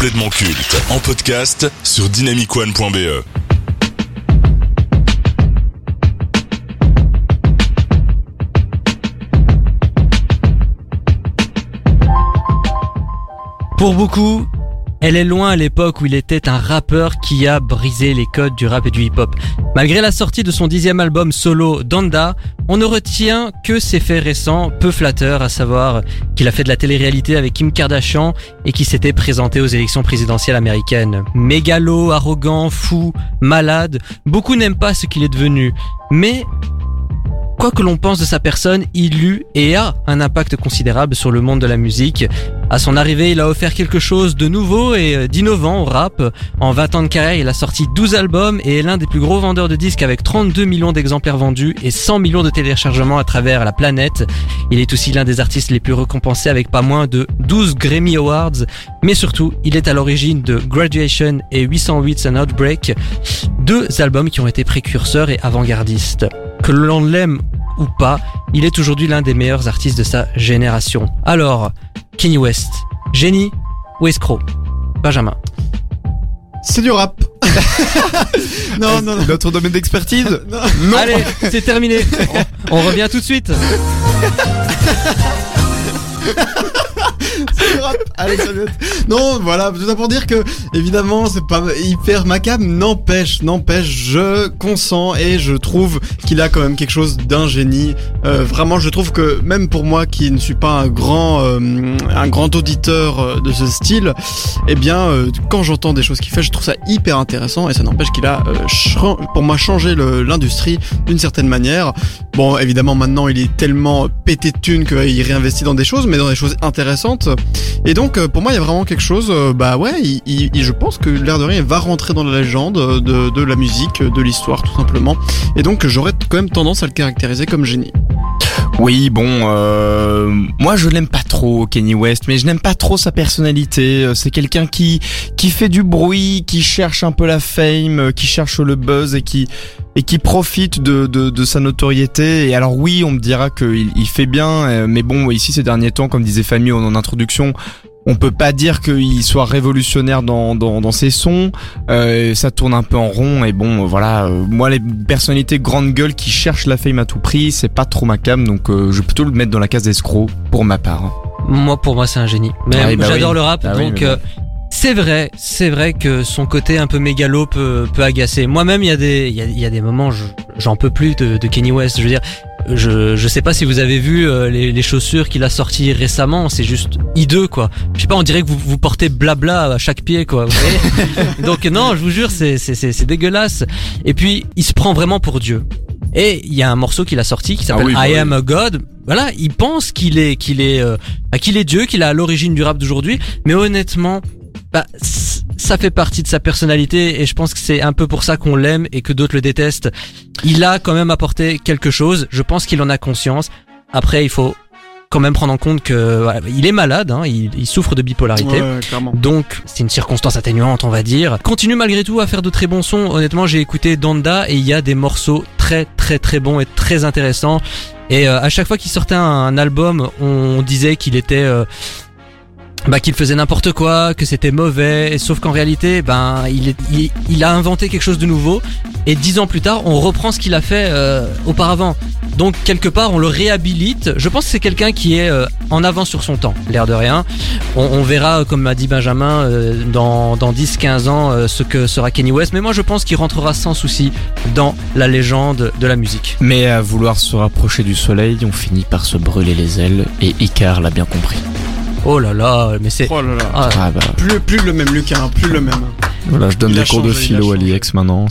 complètement culte en podcast sur dynamicone.be. Pour beaucoup, elle est loin à l'époque où il était un rappeur qui a brisé les codes du rap et du hip-hop. Malgré la sortie de son dixième album solo, Donda, on ne retient que ses faits récents, peu flatteurs, à savoir qu'il a fait de la télé-réalité avec Kim Kardashian et qui s'était présenté aux élections présidentielles américaines. Mégalo, arrogant, fou, malade, beaucoup n'aiment pas ce qu'il est devenu. Mais Quoi que l'on pense de sa personne, il eut et a un impact considérable sur le monde de la musique. À son arrivée, il a offert quelque chose de nouveau et d'innovant au rap. En 20 ans de carrière, il a sorti 12 albums et est l'un des plus gros vendeurs de disques avec 32 millions d'exemplaires vendus et 100 millions de téléchargements à travers la planète. Il est aussi l'un des artistes les plus récompensés avec pas moins de 12 Grammy Awards. Mais surtout, il est à l'origine de Graduation et 808 and Outbreak, deux albums qui ont été précurseurs et avant-gardistes. Que l'on l'aime ou pas, il est aujourd'hui l'un des meilleurs artistes de sa génération. Alors, Kanye West, génie ou escroc? Benjamin. C'est du rap. non, non, non. Notre domaine d'expertise? Non. Allez, c'est terminé. On, on revient tout de suite. Non, voilà, tout ça pour dire que, évidemment, c'est pas hyper macabre. N'empêche, n'empêche, je consens et je trouve qu'il a quand même quelque chose d'un génie. Euh, vraiment, je trouve que même pour moi qui ne suis pas un grand, euh, un grand auditeur euh, de ce style, eh bien, quand j'entends des choses qu'il fait, je trouve ça hyper intéressant et ça n'empêche qu'il a, pour moi, changé l'industrie d'une certaine manière. Bon, évidemment, maintenant, il est tellement pété de thunes qu'il réinvestit dans des choses, mais dans des choses intéressantes. Et donc, euh, pour moi, il y a vraiment quelque chose, euh, bah ouais, je pense que l'air de rien, va rentrer dans la légende euh, de, la musique, de l'histoire, tout simplement. Et donc, j'aurais quand même tendance à le caractériser comme génie. Oui, bon, euh, moi je l'aime pas trop, Kenny West, mais je n'aime pas trop sa personnalité. Euh, C'est quelqu'un qui qui fait du bruit, qui cherche un peu la fame, euh, qui cherche le buzz et qui et qui profite de, de, sa notoriété. Et alors oui, on me dira qu'il il fait bien, mais bon, ici ces derniers temps, comme disait Famille en introduction, on peut pas dire qu'il soit révolutionnaire dans, dans, dans ses sons. Euh, ça tourne un peu en rond et bon, euh, voilà. euh, moi, les personnalités grande gueule qui cherchent la fame à tout prix, c'est pas trop ma cam, donc euh, je vais plutôt le mettre dans la case d'escroc pour ma part. Moi, pour moi, c'est un génie. Mais Ah oui, bah j'adore oui. le rap, Ah oui, donc euh, c'est vrai, c'est vrai que son côté un peu mégalo peut, peut agacer. Moi-même, il y a des, il y a, il y a des moments, je- j'en peux plus de, de Kenny West. Je veux dire, je, je sais pas si vous avez vu euh, les, les chaussures qu'il a sorties récemment, c'est juste hideux quoi. Pas, on dirait que vous, vous portez blabla à chaque pied quoi. Vous voyez Donc non, je vous jure, c'est, c'est, c'est, c'est dégueulasse. Et puis, il se prend vraiment pour Dieu. Et il y a un morceau qu'il a sorti qui s'appelle oui, bah I oui. Am a God. Voilà, il pense qu'il est, qu'il est, euh, bah, qu'il est Dieu, qu'il est à l'origine du rap d'aujourd'hui. Mais honnêtement, bah, ça fait partie de sa personnalité et je pense que c'est un peu pour ça qu'on l'aime et que d'autres le détestent. Il a quand même apporté quelque chose. Je pense qu'il en a conscience. Après, il faut quand même prendre en compte que voilà, il est malade, hein, il, il souffre de bipolarité. Ouais. Donc c'est une circonstance atténuante on va dire. Continue malgré tout à faire de très bons sons. Honnêtement j'ai écouté Donda et il y a des morceaux très très très bons et très intéressants. Et euh, à chaque fois qu'il sortait un, un album on disait qu'il était... euh, bah, qu'il faisait n'importe quoi, que c'était mauvais, et sauf qu'en réalité, ben, il, est- il, il a inventé quelque chose de nouveau, et dix ans plus tard, on reprend ce qu'il a fait euh, auparavant. Donc quelque part, on le réhabilite. Je pense que c'est quelqu'un qui est euh, en avance sur son temps, l'air de rien. On, on verra, comme m'a dit Benjamin, euh, dans, dans 10-15 ans, euh, ce que sera Kenny West. Mais moi, je pense qu'il rentrera sans souci dans la légende de la musique. Mais à vouloir se rapprocher du soleil, on finit par se brûler les ailes, et Icar l'a bien compris. Oh là là, mais c'est... Oh là là. Ah, Ah bah, Plus, plus le même Lucas, plus le même. voilà, je donne des cours de philo à l'IEX maintenant.